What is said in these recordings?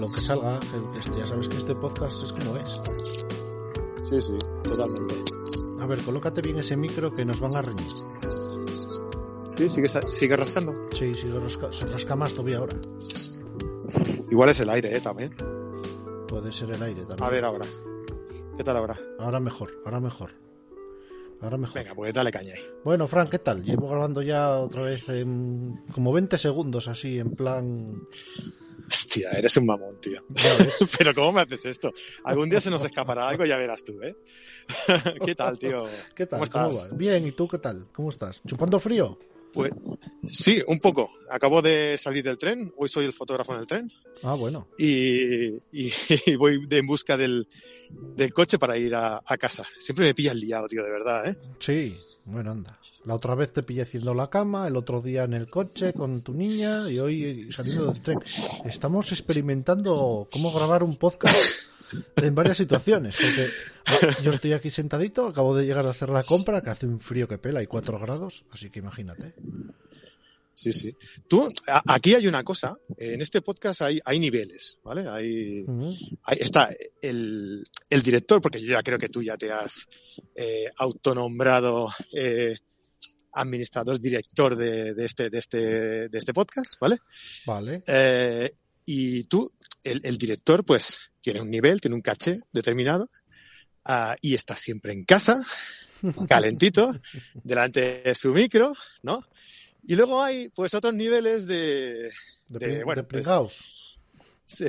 lo que salga. este- ya sabes que este podcast es como es. Sí, sí, totalmente. A ver, colócate bien ese micro que nos van a reñir. Sí, sigue, sigue rascando. Sí, sí, rasca, se rasca más todavía ahora. Igual es el aire, ¿eh? También. Puede ser el aire también. A ver ahora. ¿Qué tal ahora? Ahora mejor, ahora mejor. Ahora mejor. Venga, pues dale caña ahí. Bueno, Frank, ¿qué tal? Llevo grabando ya otra vez en como 20 segundos así, en plan... Hostia, eres un mamón, tío. Pero ¿cómo me haces esto? Algún día se nos escapará algo, ya verás tú, ¿eh? ¿Qué tal, tío? ¿Qué tal? ¿Cómo ¿Cómo, estás? Bien, ¿y tú qué tal? ¿Cómo estás? ¿Chupando frío? Pues sí, un poco. Acabo de salir del tren. Hoy soy el fotógrafo en el tren. Ah, bueno. Y, y- y voy de- en busca del, del coche para ir a, a casa. Siempre me pillas liado, tío, de verdad, ¿eh? Sí, bueno, anda. La otra vez te pillé haciendo la cama, el otro día en el coche con tu niña y hoy saliendo del tren. Estamos experimentando cómo grabar un podcast en varias situaciones. Porque ah, yo estoy aquí sentadito, acabo de llegar a hacer la compra, que hace un frío que pela y 4 grados, así que imagínate. Sí, sí. Tú, a- aquí hay una cosa. En este podcast hay, hay niveles, ¿vale? Hay, está el, el director, porque yo ya creo que tú ya te has eh, autonombrado eh, administrador, director de, de este, de, este, de este podcast, ¿vale? Vale. Eh, y tú, el, el director, pues tiene un nivel, tiene un caché determinado ah, y está siempre en casa, calentito, delante de su micro, ¿no? Y luego hay pues otros niveles de, De, de, bueno, de pues,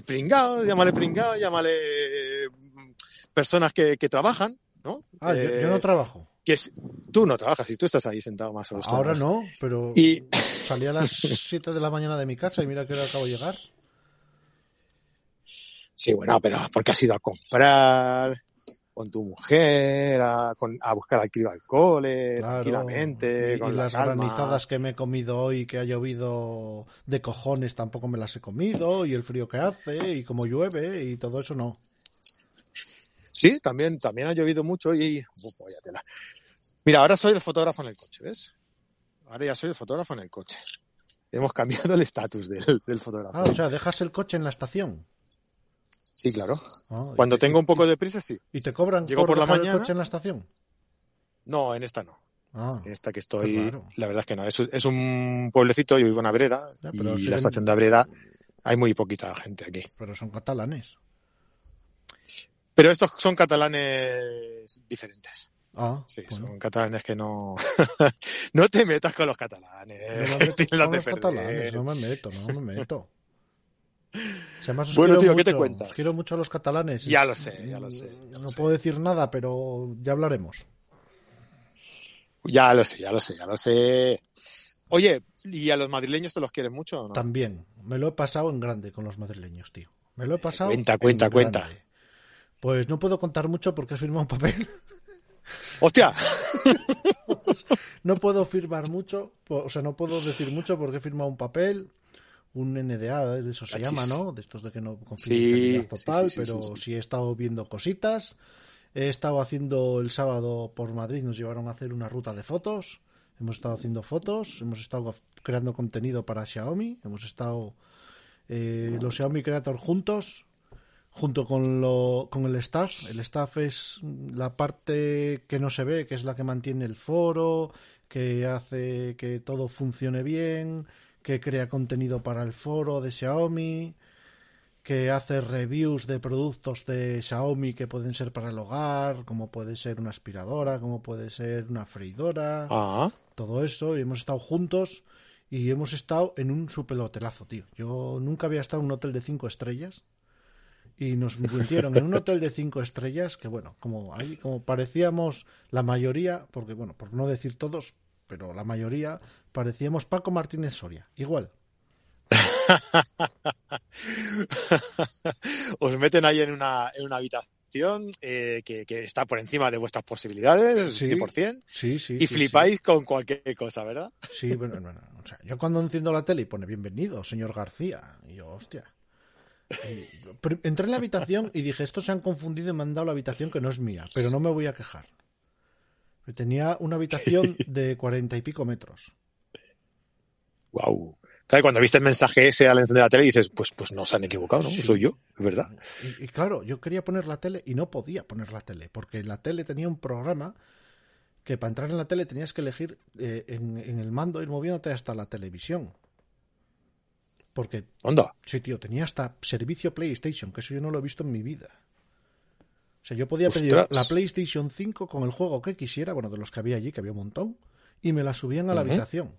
pringao, llámale pringao, llámale mm, personas que, que trabajan, ¿no? Ah, yo, yo Eh, no trabajo. Que es- tú no trabajas y tú estás ahí sentado más a gusto. Ahora no, pero Y salí a las 7 de la mañana de mi casa y mira que ahora acabo de llegar. sí, bueno, pero porque has ido a comprar con tu mujer, a, con- a buscar al crío al cole, Claro. tranquilamente, Y, con y la las calma. granizadas que me he comido hoy, que ha llovido de cojones, tampoco me las he comido. Y el frío que hace, y como llueve, y todo eso no. Sí, también, también ha llovido mucho y... Uf. Mira, ahora soy el fotógrafo en el coche, ¿ves? Ahora ya soy el fotógrafo en el coche. Hemos cambiado el estatus del, del fotógrafo. Ah, o sea, dejas el coche en la estación. Sí, claro. Ah, Cuando y- tengo un poco de prisa, sí. ¿Y te cobran Llego por, por la dejar el mañana. coche en la estación? No, en esta no. Ah, En esta que estoy, raro. la verdad es que no. Es, es un pueblecito, yo vivo en Abrera, Ya, pero y sí la estación de Abrera hay muy poquita gente aquí. pero son catalanes. Pero estos son catalanes diferentes. Ah, Sí, bueno. son catalanes que no... no te metas con los catalanes. No me meto con los perder. catalanes, no me meto, no me meto. Además Bueno, tío, ¿qué te mucho, cuentas? Os quiero mucho a los catalanes. Ya lo sé, ya lo sé, ya lo no sé. puedo decir nada, pero ya hablaremos. Ya lo sé, ya lo sé, ya lo sé. Oye, ¿y a los madrileños te los quieres mucho o no? También, me lo he pasado en grande con los madrileños, tío. Me lo he pasado. Cuenta, en cuenta, cuenta. grande. Pues no puedo contar mucho porque he firmado un papel. ¡Hostia! No puedo firmar mucho, o sea, no puedo decir mucho porque he firmado un papel, un NDA, eso se Cachis. llama, ¿no? De estos de que no confidencialidad sí, total, sí, sí, pero sí he estado viendo cositas. He estado haciendo el sábado por Madrid, nos llevaron a hacer una ruta de fotos. Hemos estado haciendo fotos, hemos estado creando contenido para Xiaomi, hemos estado eh, los Xiaomi Creator juntos, junto con, lo, con el staff. El staff es la parte que no se ve, que es la que mantiene el foro, que hace que todo funcione bien, que crea contenido para el foro de Xiaomi, que hace reviews de productos de Xiaomi que pueden ser para el hogar, como puede ser una aspiradora, como puede ser una freidora, Ah, todo eso, y hemos estado juntos y hemos estado en un super hotelazo, tío. Yo nunca había estado en un hotel de cinco estrellas y nos metieron en un hotel de cinco estrellas que, bueno, como ahí, como parecíamos la mayoría, porque, bueno, por no decir todos, pero la mayoría, parecíamos Paco Martínez Soria, igual. os meten ahí en una, en una habitación eh, que, que está por encima de vuestras posibilidades, Sí. 100%, Sí, sí. y flipáis con cualquier cosa, ¿verdad? Sí, Sí, bueno, bueno, o sea, yo cuando enciendo la tele y pone bienvenido, señor García, y yo, hostia. Entré en la habitación y dije, estos se han confundido y me han dado la habitación que no es mía, pero no me voy a quejar. Tenía una habitación de cuarenta y pico metros. Wow. Claro, cuando viste el mensaje ese al encender la tele dices, pues, pues no se han equivocado, ¿no? Sí. Soy yo, es verdad. Y, y claro, yo quería poner la tele y no podía poner la tele, porque la tele tenía un programa que para entrar en la tele tenías que elegir eh, en, en el mando ir moviéndote hasta la televisión. Porque, Onda. sí, tío, tenía hasta servicio PlayStation, que eso yo no lo he visto en mi vida. O sea, yo podía pedir la PlayStation 5 con el juego que quisiera, bueno, de los que había allí, que había un montón, y me la subían a la habitación.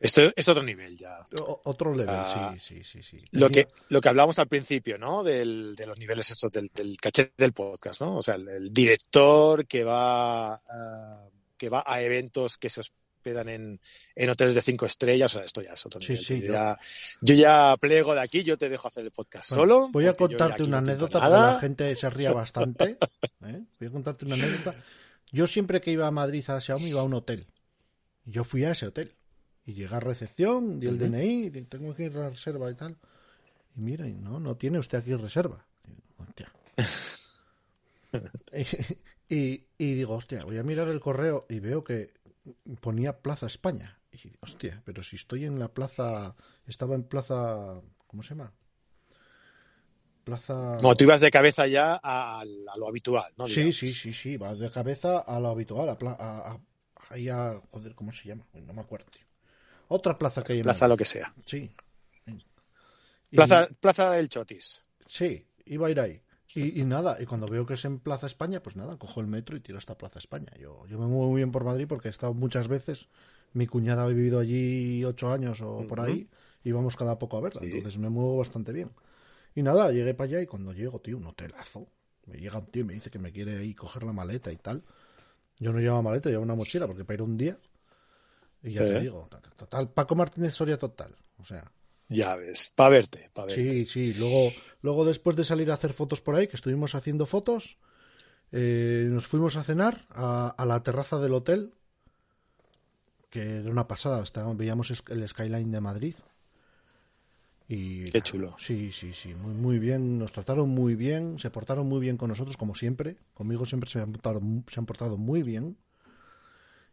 Esto es otro nivel ya. O- otro sea, sí, sí, sí, sí. Lo que, lo que hablábamos al principio, ¿no? Del, de los niveles estos del, del caché del podcast, ¿no? O sea, el, el director que va, que va a eventos que se hospedan en, en hoteles de cinco estrellas, o sea, esto ya es otro Sí, nivel. sí, yo, ya, yo ya plego de aquí, yo te dejo hacer el podcast Bueno, solo. Voy a contarte una no anécdota porque la gente se ría bastante. ¿eh? Voy a contarte una anécdota. Yo siempre que iba a Madrid a Xiaomi iba a un hotel. Y yo fui a ese hotel. Y llegué a recepción, di el. DNI, di- tengo que ir a la reserva y tal. Y mira, y no, no tiene usted aquí reserva. Hostia. y, y digo, hostia, voy a mirar el correo y veo que ponía Plaza España. Y hostia, pero si estoy en la plaza, estaba en plaza, ¿cómo se llama? Plaza... Como tú ibas de cabeza ya a, a lo habitual, ¿no? Sí, sí, sí, sí, va de cabeza a lo habitual, a, a, ahí a- joder, ¿cómo se llama? No me acuerdo, tío. Otra plaza que hay en Plaza Madrid. lo que sea. Sí. Y- Plaza, Plaza del Chotis. Sí, iba a ir ahí. Y, y nada, y cuando veo que es en Plaza España, pues nada, cojo el metro y tiro hasta Plaza España. Yo, yo me muevo muy bien por Madrid porque he estado muchas veces. Mi cuñada ha vivido allí ocho años o por ahí y vamos cada poco a verla. Sí. Entonces me muevo bastante bien. Y nada, llegué para allá y cuando llego, tío, un hotelazo. Me llega un tío y me dice que me quiere ahí coger la maleta y tal. Yo no llevaba maleta, llevaba una mochila porque para ir un día. Y ya Eh. te digo, total, Paco Martínez Soria total. O sea, Ya ves, para verte, para verte. Sí, sí. Luego, luego después de salir a hacer fotos por ahí, que estuvimos haciendo fotos, eh, nos fuimos a cenar a, a la terraza del hotel, que era una pasada. Estábamos, veíamos el skyline de Madrid. Y Qué chulo. Sí, sí, sí, muy, muy bien. Nos trataron muy bien, se portaron muy bien con nosotros, como siempre. Conmigo siempre se han portado, se han portado muy bien.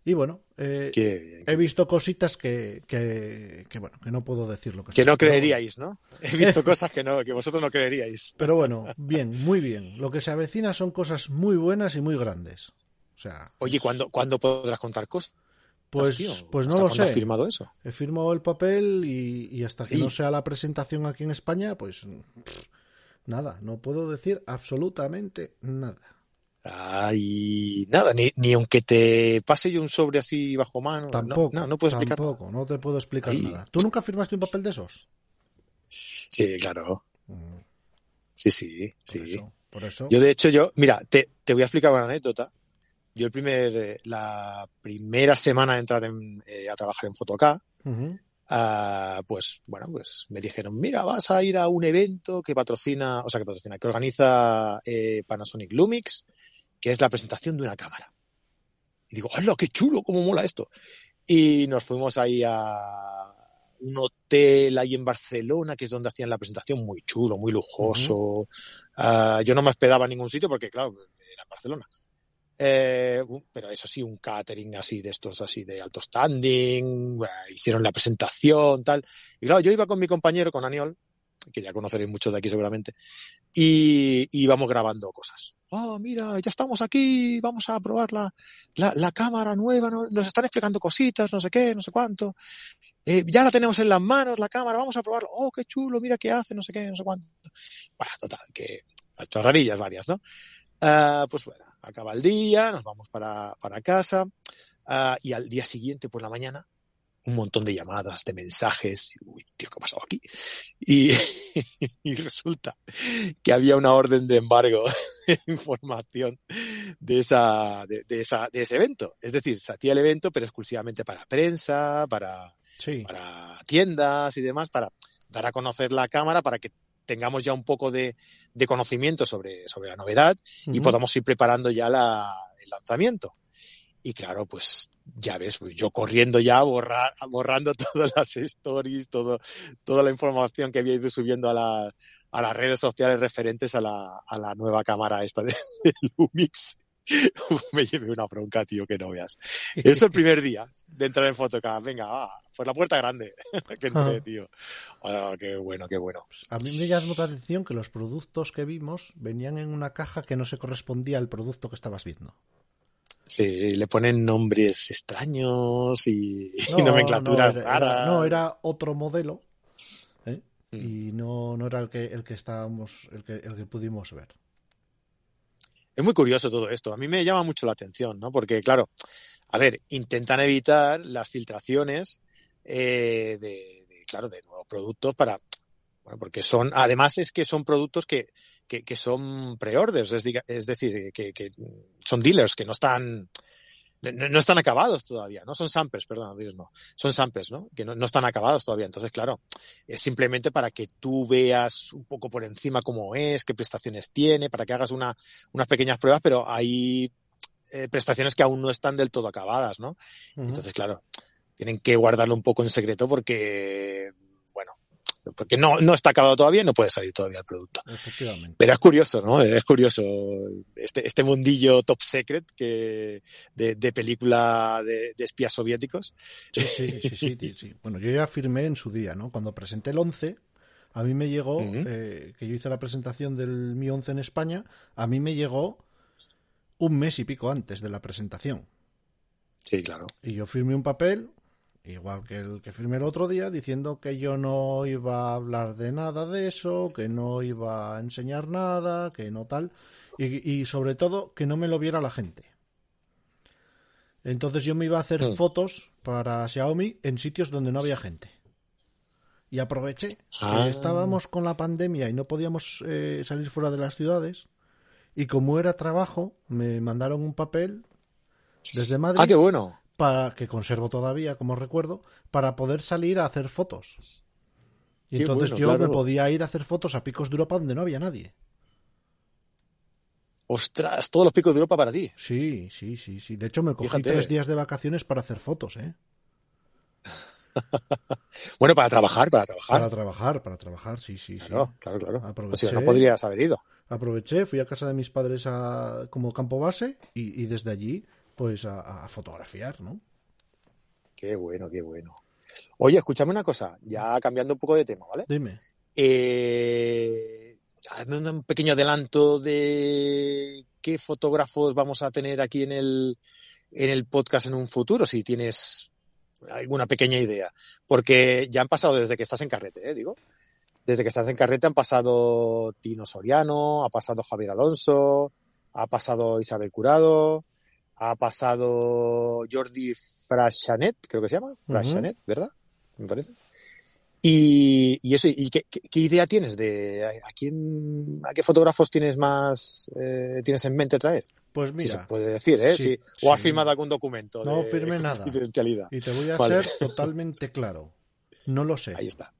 Y bueno, eh, Qué bien. he visto cositas que, que, que, bueno, que no puedo decir lo que Que no creeríais, ¿no? He visto cosas que no, que vosotros no creeríais. Pero bueno, bien, muy bien. Lo que se avecina son cosas muy buenas y muy grandes. O sea, Oye, ¿cuándo, ¿cuándo podrás contar cosas? pues, tío? pues no ¿Hasta lo cuándo has sé. firmado eso? He firmado el papel y, y hasta que Y- no sea la presentación aquí en España, pues pff, nada, no puedo decir absolutamente nada. Ay, nada, ni, ni aunque te pase yo un sobre así bajo mano. no, Tampoco, No, no, puedo explicar. nada. tampoco, no te puedo explicar Ahí. nada. ¿Tú nunca firmaste un papel de esos? Sí, claro. Mm, Sí, sí, Por sí. eso, por eso. Yo, de hecho, yo, mira, te, te voy a explicar una anécdota. Yo el primer, eh, la primera semana de entrar en, eh, a trabajar en Photocá, Ujú, ah, pues, bueno, pues me dijeron, mira, vas a ir a un evento que patrocina, o sea, que patrocina, que organiza eh, Panasonic Lumix, que es la presentación de una cámara. Y digo, ¡hola, qué chulo! ¿Cómo mola esto? Y nos fuimos ahí a un hotel ahí en Barcelona, que es donde hacían la presentación, muy chulo, muy lujoso. Ah, yo no me hospedaba en ningún sitio porque, claro, era en Barcelona. Eh, pero eso sí, un catering así de estos, así de alto standing, bueno, hicieron la presentación, tal. Y claro, yo iba con mi compañero, con Aniol, que ya conoceréis muchos de aquí seguramente, y y íbamos grabando cosas. Oh, mira, ya estamos aquí, vamos a probar la, la, la cámara nueva, ¿no? nos están explicando cositas, no sé qué, no sé cuánto. Eh, ya la tenemos en las manos, la cámara, vamos a probarlo. Oh, qué chulo, mira qué hace, no sé qué, no sé cuánto. Bueno, total, que chorradillas varias, ¿no? Ah, pues bueno, acaba el día, nos vamos para, para casa ah, y al día siguiente por la mañana un montón de llamadas, de mensajes. Uy, tío, ¿qué ha pasado aquí? Y, y resulta que había una orden de embargo de información de, esa, de, de esa, de ese evento. Es decir, se hacía el evento, pero exclusivamente para prensa, para, Sí, para tiendas y demás, para dar a conocer la cámara, para que tengamos ya un poco de, de conocimiento sobre, sobre la novedad y podamos ir preparando ya la, el lanzamiento. Y claro, pues ya ves, pues yo corriendo ya, borrar, borrando todas las stories, todo, toda la información que había ido subiendo a, la, a las redes sociales referentes a la, a la nueva cámara esta de, de Lumix. me llevé una bronca, tío, que no veas. Eso el primer día de entrar en Photocard. Venga, va, por la puerta grande. que entré, tío. Oh, qué bueno, qué bueno. A mí me llamó la atención que los productos que vimos venían en una caja que no se correspondía al producto que estabas viendo. Sí, le ponen nombres extraños y, no, y nomenclaturas no, raras. no, era otro modelo. ¿eh? Mm. Y no, no era el que, el que estábamos, el que, el que pudimos ver es muy curioso todo esto. A mí me llama mucho la atención, ¿no? Porque, claro, a ver, intentan evitar las filtraciones eh, de, de, claro, de nuevos productos para, bueno, porque son, además es que son productos que, que, que son pre-orders, es, es, decir, que, que, son dealers que no están, no, no, están acabados todavía, ¿no? Son samples, perdón, no. Son samples, ¿no? Que no, no, están acabados todavía. Entonces, claro, es simplemente para que tú veas un poco por encima cómo es, qué prestaciones tiene, para que hagas una, unas pequeñas pruebas, pero hay eh, prestaciones que aún no están del todo acabadas, ¿no? Uh -huh. Entonces, claro, tienen que guardarlo un poco en secreto porque porque no, no está acabado todavía y no puede salir todavía el producto. Pero es curioso, ¿no? Es curioso este, este mundillo top secret que de, de película de, de, espías soviéticos. Sí, sí, sí, sí, sí, sí, Bueno, yo ya firmé en su día, ¿no? Cuando presenté el 11, a mí me llegó, uh -huh. eh, que yo hice la presentación del Mi 11 en España, a mí me llegó un mes y pico antes de la presentación. Sí, claro. Y yo firmé un papel igual que el que firmé el otro día, diciendo que yo no iba a hablar de nada de eso, que no iba a enseñar nada, que no tal, y, y sobre todo que no me lo viera la gente. Entonces yo me iba a hacer sí. fotos para Xiaomi en sitios donde no había gente. Y aproveché ah. que estábamos con la pandemia y no podíamos eh, salir fuera de las ciudades. Y como era trabajo, me mandaron un papel desde Madrid. Ah, qué bueno para que conservo todavía, como recuerdo, para poder salir a hacer fotos. Y Qué entonces bueno, yo claro. me podía ir a hacer fotos a Picos de Europa donde no había nadie. Ostras, todos los picos de Europa para ti. Sí, sí, sí, sí. De hecho, me cogí Fíjate. tres días de vacaciones para hacer fotos, ¿eh? bueno, para trabajar, para trabajar. Para trabajar, para trabajar, sí, sí, claro, sí. Claro, claro. Aproveché, o sea, no podrías haber ido. Aproveché, fui a casa de mis padres a, como campo base y, y desde allí pues a, a, fotografiar, ¿no? Qué bueno, qué bueno. Oye, escúchame una cosa, ya cambiando un poco de tema, ¿vale? Dime. Eh, hazme un pequeño adelanto de qué fotógrafos vamos a tener aquí en el, en el podcast en un futuro, si tienes alguna pequeña idea. Porque ya han pasado desde que estás en carrete, ¿eh? Digo. Desde que estás en carrete han pasado Tino Soriano, ha pasado Javier Alonso, ha pasado Isabel Curado, ha pasado Jordi Frashanet, creo que se llama, Frashanet, uh -huh. ¿verdad? Me parece. Y, y eso, ¿y qué, qué, qué, idea tienes de a quién, a qué fotógrafos tienes más, eh, tienes en mente traer? Pues mira. Si se puede decir, ¿eh? Sí, sí. O has firmado algún documento. No de firme nada. Y te voy a vale. ser totalmente claro. No lo sé. Ahí está.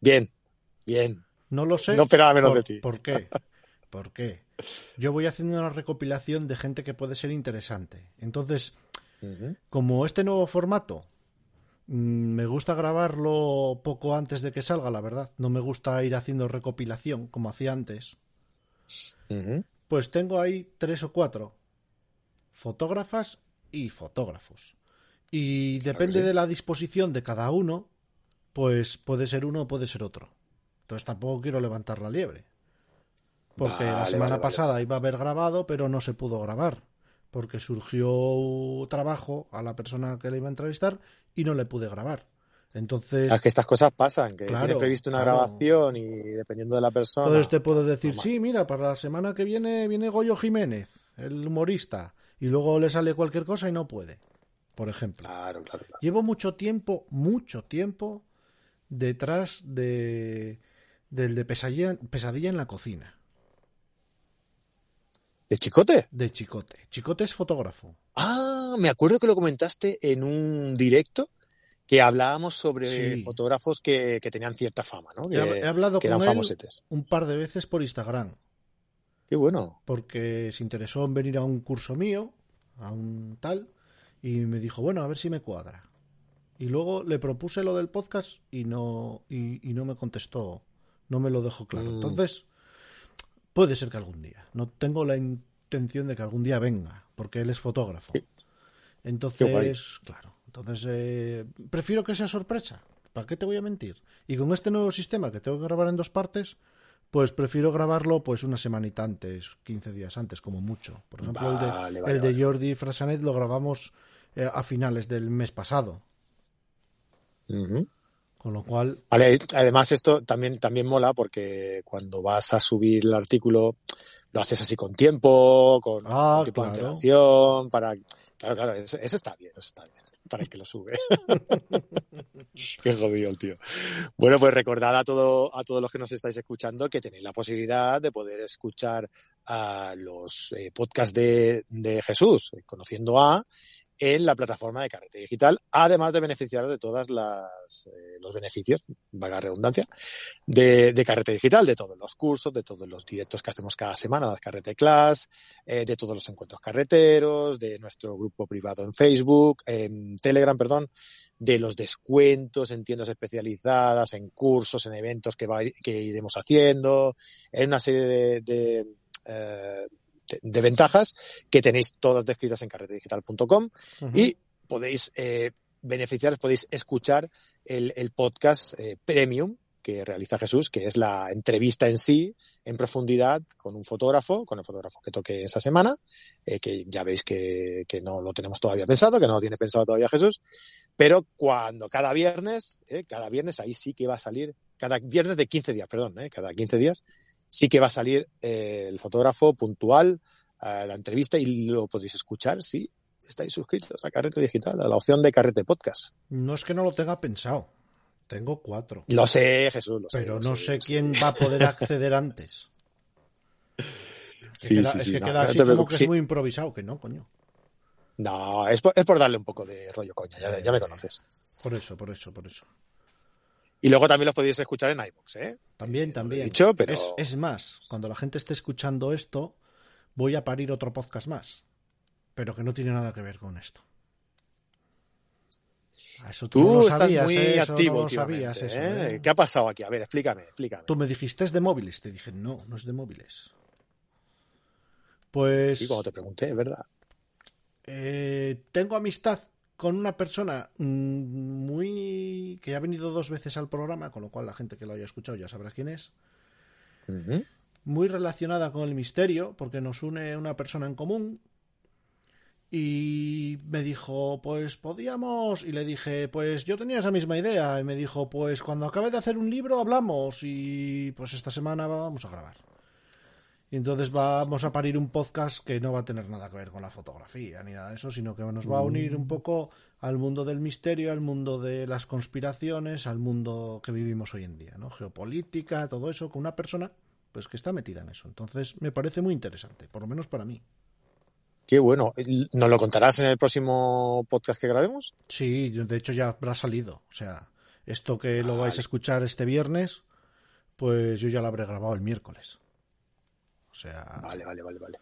Bien, bien. No lo sé. No esperaba menos por, de ti. ¿Por qué? ¿Por qué? Yo voy haciendo una recopilación de gente que puede ser interesante. Entonces, uh -huh. como este nuevo formato mm, me gusta grabarlo poco antes de que salga, la verdad. No me gusta ir haciendo recopilación como hacía antes. Uh -huh. Pues tengo ahí tres o cuatro fotógrafas y fotógrafos. Y depende sí. de la disposición de cada uno, pues puede ser uno o puede ser otro. Entonces tampoco quiero levantar la liebre. Porque vale, la semana vale, pasada vale. iba a haber grabado, pero no se pudo grabar. Porque surgió trabajo a la persona que le iba a entrevistar y no le pude grabar. Entonces. Es que estas cosas pasan, que claro, tienes previsto una claro. grabación y dependiendo de la persona. Entonces te puedo decir, sí, mira, para la semana que viene viene Goyo Jiménez, el humorista, y luego le sale cualquier cosa y no puede. Por ejemplo. Claro, claro, claro. Llevo mucho tiempo, mucho tiempo detrás de del de pesadilla, pesadilla en la cocina. ¿De Chicote? De Chicote. Chicote es fotógrafo. Ah, me acuerdo que lo comentaste en un directo que hablábamos sobre sí. fotógrafos que, que, tenían cierta fama, ¿no? Que, he, hablado que con eran él un par de veces por Instagram. Qué bueno. Porque se interesó en venir a un curso mío, a un tal, y me dijo, bueno, a ver si me cuadra. Y luego le propuse lo del podcast y no, y, y no me contestó, no me lo dejó claro. Mm. Entonces, Puede ser que algún día. No tengo la, in intención de que algún día venga, porque él es fotógrafo. Entonces, claro, entonces eh, prefiero que sea sorpresa. ¿Para qué te voy a mentir? Y con este nuevo sistema que tengo que grabar en dos partes, pues prefiero grabarlo pues una semanita antes, 15 días antes, como mucho. Por ejemplo, el de, Vale, vale, el de. Jordi Frasanet lo grabamos eh, a finales del mes pasado. Con lo cual, Vale, además esto también, también mola porque cuando vas a subir el artículo lo haces así con tiempo, con Ah, tipo de antelación, para... Claro, claro, eso, eso está bien, eso está bien, para el que lo sube. Qué jodido el tío. Bueno, pues recordad a, todo, a todos los que nos estáis escuchando que tenéis la posibilidad de poder escuchar a los eh, podcasts de, de Jesús, eh, conociendo a, en la plataforma de Carrete Digital, además de beneficiaros de todas las eh, los beneficios, valga la redundancia, de, de Carrete Digital, de todos los cursos, de todos los directos que hacemos cada semana, las Carrete Class, eh, de todos los encuentros carreteros, de nuestro grupo privado en Facebook, en Telegram, perdón, de los descuentos en tiendas especializadas, en cursos, en eventos que, va- que iremos haciendo, en una serie de, de, eh, de- ventajas que tenéis todas descritas en carretedigital.com y podéis eh, beneficiaros, podéis escuchar el, el podcast eh, premium que realiza Jesús, que es la entrevista en sí, en profundidad, con un fotógrafo, con el fotógrafo que toque esa semana, eh, que ya veis que, que no lo tenemos todavía pensado, que no lo tiene pensado todavía Jesús, pero cuando cada viernes, eh, cada viernes ahí sí que va a salir, cada viernes de 15 días, perdón, eh, cada 15 días, sí que va a salir eh, el fotógrafo puntual a la entrevista y lo podéis escuchar si estáis suscritos a Carrete Digital, a la opción de Carrete Podcast. no es que no lo tenga pensado. Tengo cuatro. Lo sé, Jesús, lo sé. Pero lo no sé, sé sé. quién va a poder acceder antes. Sí, queda- sí, es sí, que no, queda no así como que es muy improvisado, que no, coño. No, es por, es por darle un poco de rollo coña, ya, ya me conoces. Por eso, por eso, por eso. Y luego también los podéis escuchar en iVoox, ¿eh? También, No he también. dicho, pero- es, es más, cuando la gente esté escuchando esto, voy a parir otro podcast más. Pero que no tiene nada que ver con esto. Eso tú, Tú no lo estás sabías, muy ¿eh? Activo no sabías, eso, ¿eh? ¿eh? ¿Qué ha pasado aquí? A ver, explícame, explícame. Tú me dijiste es de móviles. Te dije, no, no es de móviles. Pues Sí, cuando te pregunté, es verdad. eh, tengo amistad con una persona mm, muy que ha venido dos veces al programa, con lo cual la gente que lo haya escuchado ya sabrá quién es. Muy relacionada con el misterio, porque nos une una persona en común. Y me dijo, pues podíamos. Y le dije, pues yo tenía esa misma idea. Y me dijo, pues cuando acabe de hacer un libro hablamos. Y pues esta semana vamos a grabar. Y entonces vamos a parir un podcast que no va a tener nada que ver con la fotografía ni nada de eso, sino que nos va a unir un poco al mundo del misterio, al mundo de las conspiraciones, al mundo que vivimos hoy en día, ¿no? Geopolítica, todo eso, con una persona pues que está metida en eso. Entonces me parece muy interesante, por lo menos para mí. Qué bueno. ¿Nos lo contarás en el próximo podcast que grabemos? Sí, yo- de hecho ya habrá salido. O sea, esto que lo vais Vale. a escuchar este viernes, pues yo ya lo habré grabado el miércoles. O sea, Vale, vale, vale, vale.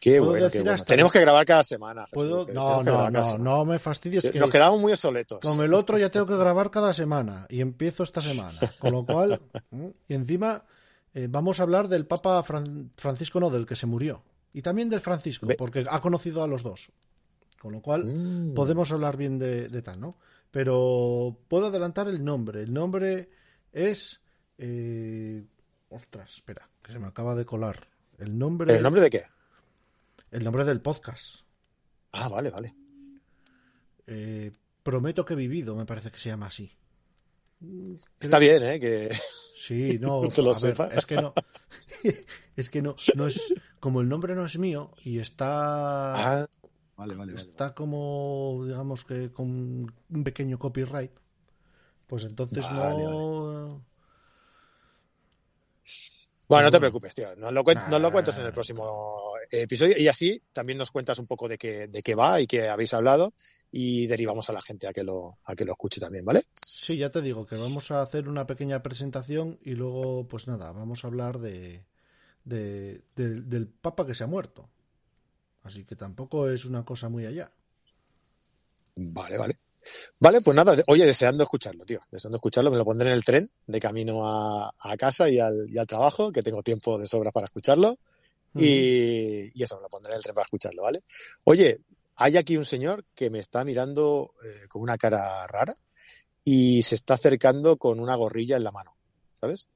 Qué ¿Puedo bueno, qué bueno. hasta- Tenemos que grabar cada semana. Puedo... No, no, no, semana. no me fastidies. Sí, que Nos quedamos muy obsoletos. Con el otro ya tengo que grabar cada semana y empiezo esta semana. Con lo cual, y encima eh, vamos a hablar del Papa Fran- Francisco, no, del que se murió. Y también del Francisco, Ve- porque ha conocido a los dos. Con lo cual, Mm. podemos hablar bien de, de tal, ¿no? Pero puedo adelantar el nombre. El nombre es. eh, ostras, espera, que se me acaba de colar. El nombre, ¿El nombre de qué? el nombre del podcast. Ah, vale, vale. Eh, Prometo que he vivido, me parece que se llama así. Está bien, ¿eh? Que... Sí, no, No te lo a ver, sepa. es que no, es que no, no es, como el nombre no es mío y está, Ah, vale, vale, vale. está como, digamos que con un pequeño copyright, pues entonces Vale, no, Bueno, no te Bueno. preocupes, tío. Nos lo, cuen- nos lo cuentas en el Ah. próximo episodio y así también nos cuentas un poco de qué, de qué va y qué habéis hablado y derivamos a la gente a que lo, a que lo escuche también, ¿vale? sí, ya te digo que vamos a hacer una pequeña presentación y luego, pues nada, vamos a hablar de, de- del- del Papa que se ha muerto, así que tampoco es una cosa muy allá. Vale, vale. Vale, pues nada, oye, deseando escucharlo, tío. Deseando escucharlo, me lo pondré en el tren de camino a, a casa y al, y al trabajo, que tengo tiempo de sobra para escucharlo. Y, y eso, me lo pondré en el tren para escucharlo, ¿vale? Oye, hay aquí un señor que me está mirando eh, con una cara rara y se está acercando con una gorrilla en la mano, ¿sabes?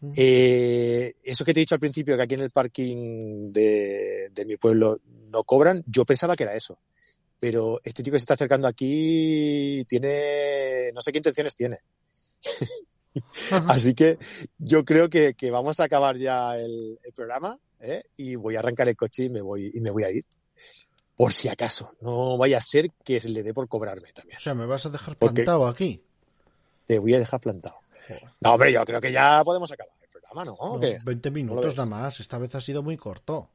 Mm. Eh, eso que te he dicho al principio, que aquí en el parking de, de mi pueblo no cobran, yo pensaba que era eso. Pero este tío que se está acercando aquí tiene, no sé qué intenciones tiene. Así que yo creo que, que vamos a acabar ya el, el programa ¿eh? y voy a arrancar el coche y me voy y me voy a ir. Por si acaso, no vaya a ser que se le dé por cobrarme también. O sea, me vas a dejar Porque- plantado aquí. Te voy a dejar plantado. No, hombre, yo creo que ya podemos acabar el programa, ¿no? ¿O No, qué? 20 lo minutos nada más. Esta vez ha sido muy corto.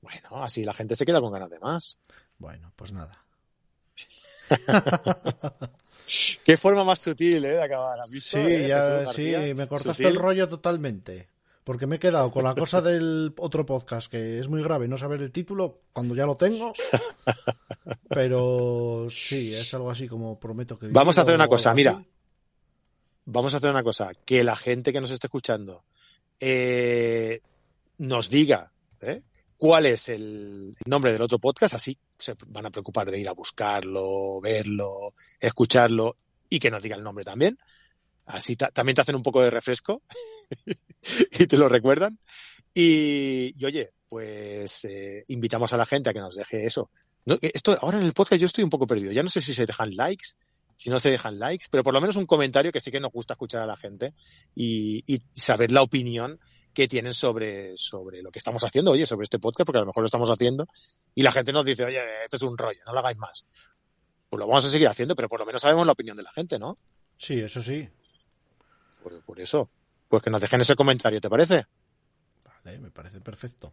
Bueno, así la gente se queda con ganas de más. Bueno, pues nada. Qué forma más sutil, ¿eh? De acabar. ¿Has visto, Sí, eh, ya, sí, me cortaste Sutil. el rollo totalmente. Porque me he quedado con la cosa del otro podcast, que es muy grave no saber el título cuando ya lo tengo. Pero sí, es algo así como prometo que. Vamos a hacer una cosa, así. mira. Vamos a hacer una cosa. Que la gente que nos esté escuchando eh, nos diga ¿eh? Cuál es el nombre del otro podcast. Así se van a preocupar de ir a buscarlo, verlo, escucharlo y que nos diga el nombre también. Así ta- también te hacen un poco de refresco y te lo recuerdan. Y, y oye, pues eh, invitamos a la gente a que nos deje eso. No, esto, ahora en el podcast yo estoy un poco perdido. Ya no sé si se dejan likes, si no se dejan likes, pero por lo menos un comentario que sí que nos gusta escuchar a la gente y saber la opinión que tienen sobre, sobre lo que estamos haciendo, oye, sobre este podcast, porque a lo mejor lo estamos haciendo y la gente nos dice, oye, esto es un rollo, no lo hagáis más. Pues lo vamos a seguir haciendo, pero por lo menos sabemos la opinión de la gente, ¿no? Sí, eso sí. Por, por eso, pues que nos dejen ese comentario, ¿te parece? Vale, me parece perfecto.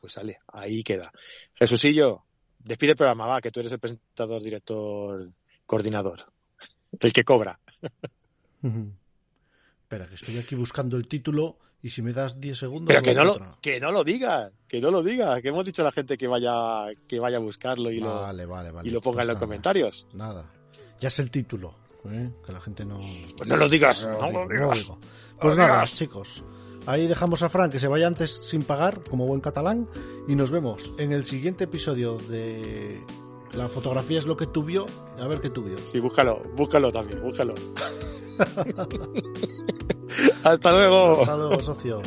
Pues sale, ahí queda. Jesucillo, despide el programa, va, que tú eres el presentador, director, coordinador, el que cobra. Espera, que estoy aquí buscando el título y si me das 10 segundos. Pero que no, lo, que no lo diga, que no lo diga, que hemos dicho a la gente que vaya, que vaya a buscarlo y, lo, Vale, vale, vale. y lo ponga Pues en los nada, comentarios. Nada. Ya es el título. ¿eh? Que la gente no. Pues no lo digas, No no lo lo digo, no lo digas. digo. Pues lo nada, digas. chicos. Ahí dejamos a Fran que se vaya antes sin pagar, como buen catalán. Y nos vemos en el siguiente episodio de La fotografía es lo que tú vio. A ver qué tú vio. Sí, búscalo, búscalo también, búscalo. Hasta luego. Hasta luego, socio.